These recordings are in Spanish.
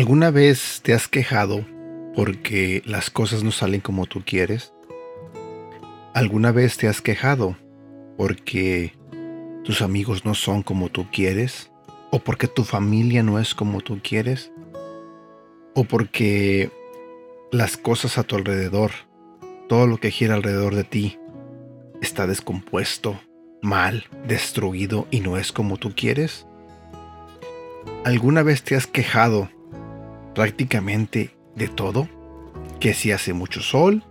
¿Alguna vez te has quejado porque las cosas no salen como tú quieres? ¿Alguna vez te has quejado porque tus amigos no son como tú quieres? ¿O porque tu familia no es como tú quieres? ¿O porque las cosas a tu alrededor, todo lo que gira alrededor de ti, está descompuesto, mal, destruido y no es como tú quieres? ¿Alguna vez te has quejado prácticamente de todo, que si hace mucho sol,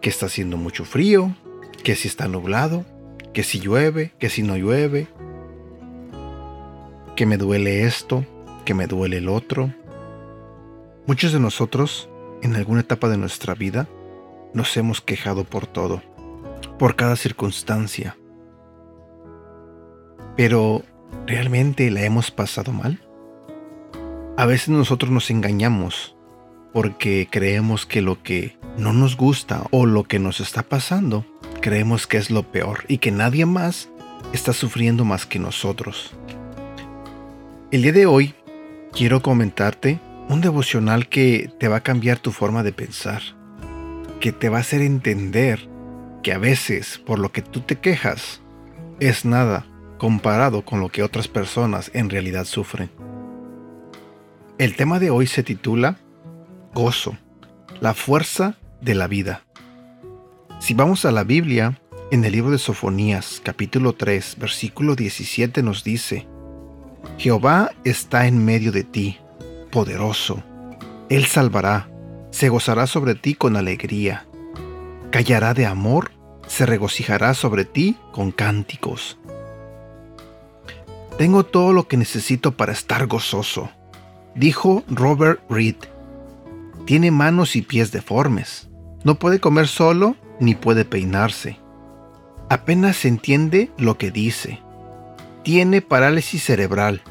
que está haciendo mucho frío, que si está nublado, que si llueve, que si no llueve, que me duele esto, que me duele el otro. Muchos de nosotros, en alguna etapa de nuestra vida, nos hemos quejado por todo, por cada circunstancia. Pero, ¿realmente la hemos pasado mal? A veces nosotros nos engañamos porque creemos que lo que no nos gusta o lo que nos está pasando, creemos que es lo peor y que nadie más está sufriendo más que nosotros. El día de hoy quiero comentarte un devocional que te va a cambiar tu forma de pensar, que te va a hacer entender que a veces por lo que tú te quejas es nada comparado con lo que otras personas en realidad sufren. El tema de hoy se titula Gozo, la fuerza de la vida. Si vamos a la Biblia, en el libro de Sofonías, capítulo 3, versículo 17 nos dice, Jehová está en medio de ti, poderoso. Él salvará, se gozará sobre ti con alegría. Callará de amor, se regocijará sobre ti con cánticos. Tengo todo lo que necesito para estar gozoso dijo Robert Reed. Tiene manos y pies deformes. No puede comer solo ni puede peinarse. Apenas entiende lo que dice. Tiene parálisis cerebral.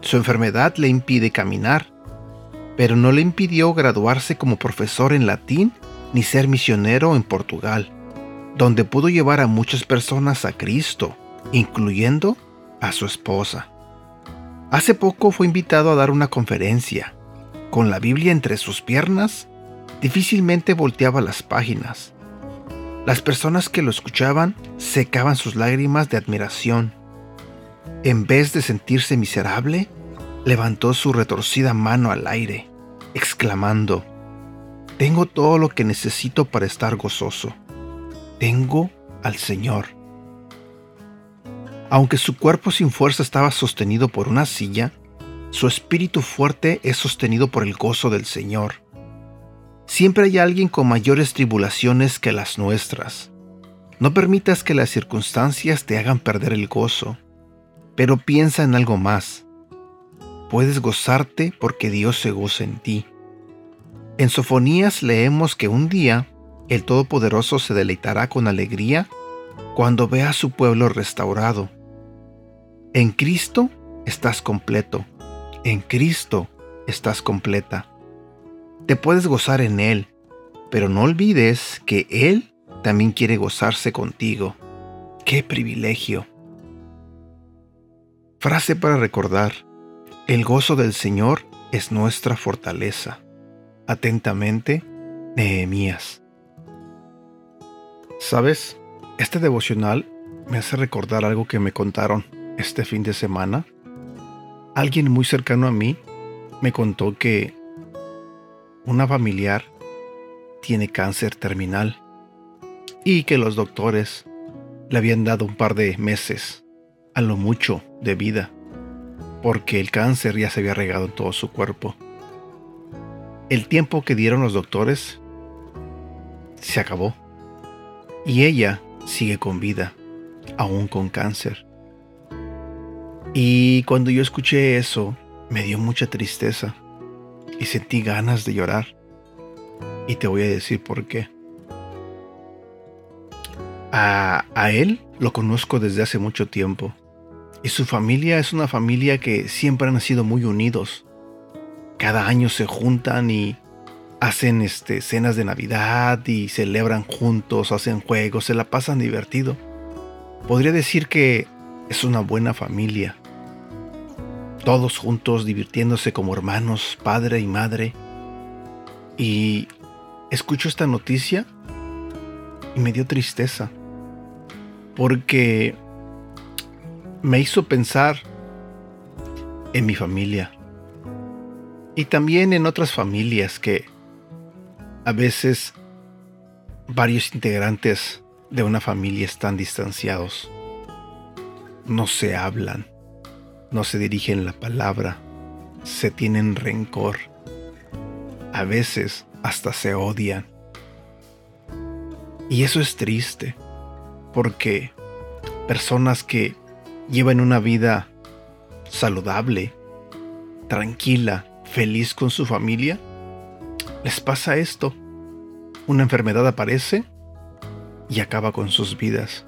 Su enfermedad le impide caminar, pero no le impidió graduarse como profesor en latín ni ser misionero en Portugal, donde pudo llevar a muchas personas a Cristo, incluyendo a su esposa. Hace poco fue invitado a dar una conferencia. Con la Biblia entre sus piernas, difícilmente volteaba las páginas. Las personas que lo escuchaban secaban sus lágrimas de admiración. En vez de sentirse miserable, levantó su retorcida mano al aire, exclamando, Tengo todo lo que necesito para estar gozoso. Tengo al Señor. Aunque su cuerpo sin fuerza estaba sostenido por una silla, su espíritu fuerte es sostenido por el gozo del Señor. Siempre hay alguien con mayores tribulaciones que las nuestras. No permitas que las circunstancias te hagan perder el gozo, pero piensa en algo más. Puedes gozarte porque Dios se goza en ti. En Sofonías leemos que un día el Todopoderoso se deleitará con alegría cuando vea a su pueblo restaurado en Cristo estás completo. En Cristo estás completa. Te puedes gozar en Él, pero no olvides que Él también quiere gozarse contigo. ¡Qué privilegio! Frase para recordar. El gozo del Señor es nuestra fortaleza. Atentamente, Nehemías. ¿Sabes? Este devocional me hace recordar algo que me contaron este fin de semana, alguien muy cercano a mí me contó que una familiar tiene cáncer terminal y que los doctores le habían dado un par de meses, a lo mucho, de vida, porque el cáncer ya se había regado en todo su cuerpo. El tiempo que dieron los doctores se acabó y ella sigue con vida, aún con cáncer. Y cuando yo escuché eso, me dio mucha tristeza y sentí ganas de llorar. Y te voy a decir por qué. A, a, él lo conozco desde hace mucho tiempo. Y su familia es una familia que siempre han sido muy unidos. Cada año se juntan y hacen este, cenas de Navidad y celebran juntos, hacen juegos, se la pasan divertido. Podría decir que es una buena familia. Todos juntos divirtiéndose como hermanos, padre y madre. Y escucho esta noticia y me dio tristeza, porque me hizo pensar en mi familia y también en otras familias que a veces varios integrantes de una familia están distanciados. No se hablan, no se dirigen la palabra, se tienen rencor. A veces hasta se odian. Y eso es triste, porque personas que llevan una vida saludable, tranquila, feliz con su familia, les pasa esto. Una enfermedad aparece y acaba con sus vidas.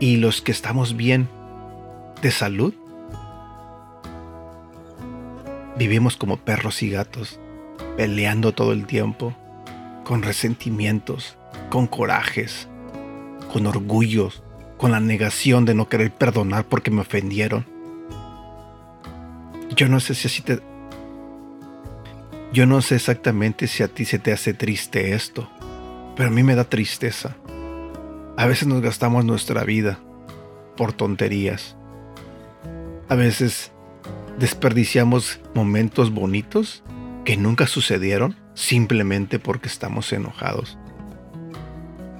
Y los que estamos bien de salud, vivimos como perros y gatos, peleando todo el tiempo, con resentimientos, con corajes, con orgullos, con la negación de no querer perdonar porque me ofendieron. Yo no sé si así te... Yo no sé exactamente si a ti se te hace triste esto, pero a mí me da tristeza. A veces nos gastamos nuestra vida por tonterías. A veces desperdiciamos momentos bonitos que nunca sucedieron simplemente porque estamos enojados.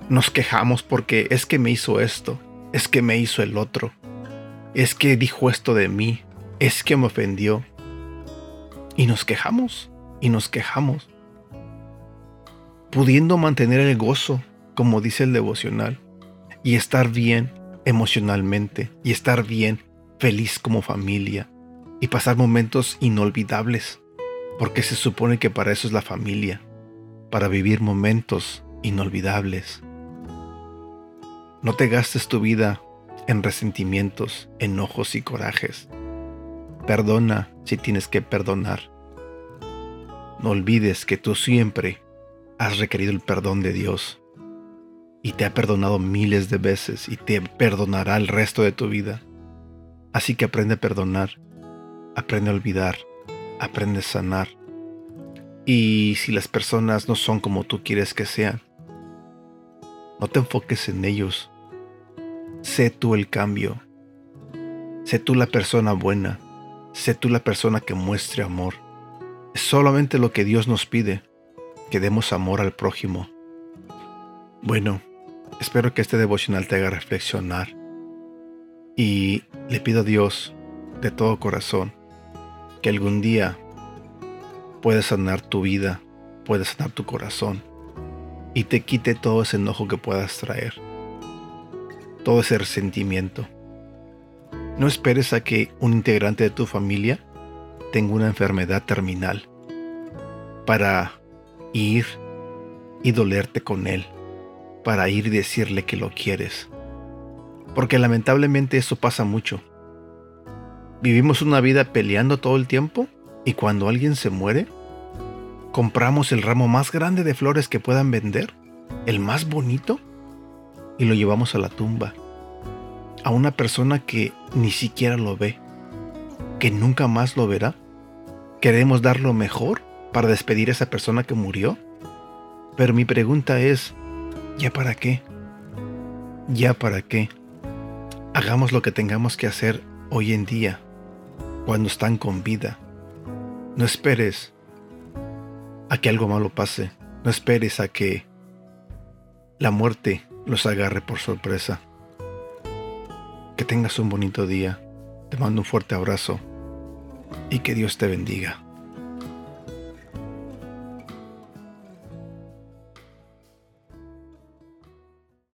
Nos quejamos porque es que me hizo esto, es que me hizo el otro, es que dijo esto de mí, es que me ofendió. Y nos quejamos, y nos quejamos, pudiendo mantener el gozo, como dice el devocional, y estar bien emocionalmente, y estar bien feliz como familia, y pasar momentos inolvidables, porque se supone que para eso es la familia, para vivir momentos inolvidables. No te gastes tu vida en resentimientos, enojos y corajes. Perdona si tienes que perdonar. No olvides que tú siempre has requerido el perdón de Dios y te ha perdonado miles de veces y te perdonará el resto de tu vida. Así que aprende a perdonar, aprende a olvidar, aprende a sanar. Y si las personas no son como tú quieres que sean, no te enfoques en ellos. Sé tú el cambio. Sé tú la persona buena. Sé tú la persona que muestre amor. Es solamente lo que Dios nos pide, que demos amor al prójimo. Bueno, espero que este devocional te haga reflexionar. Y le pido a Dios de todo corazón que algún día pueda sanar tu vida, pueda sanar tu corazón y te quite todo ese enojo que puedas traer, todo ese resentimiento. No esperes a que un integrante de tu familia tenga una enfermedad terminal para ir y dolerte con él, para ir y decirle que lo quieres. Porque lamentablemente eso pasa mucho. Vivimos una vida peleando todo el tiempo y cuando alguien se muere, compramos el ramo más grande de flores que puedan vender, el más bonito, y lo llevamos a la tumba. A una persona que ni siquiera lo ve, que nunca más lo verá. Queremos dar lo mejor para despedir a esa persona que murió. Pero mi pregunta es, ¿ya para qué? ¿Ya para qué? Hagamos lo que tengamos que hacer hoy en día, cuando están con vida. No esperes a que algo malo pase. No esperes a que la muerte los agarre por sorpresa. Que tengas un bonito día. Te mando un fuerte abrazo y que Dios te bendiga.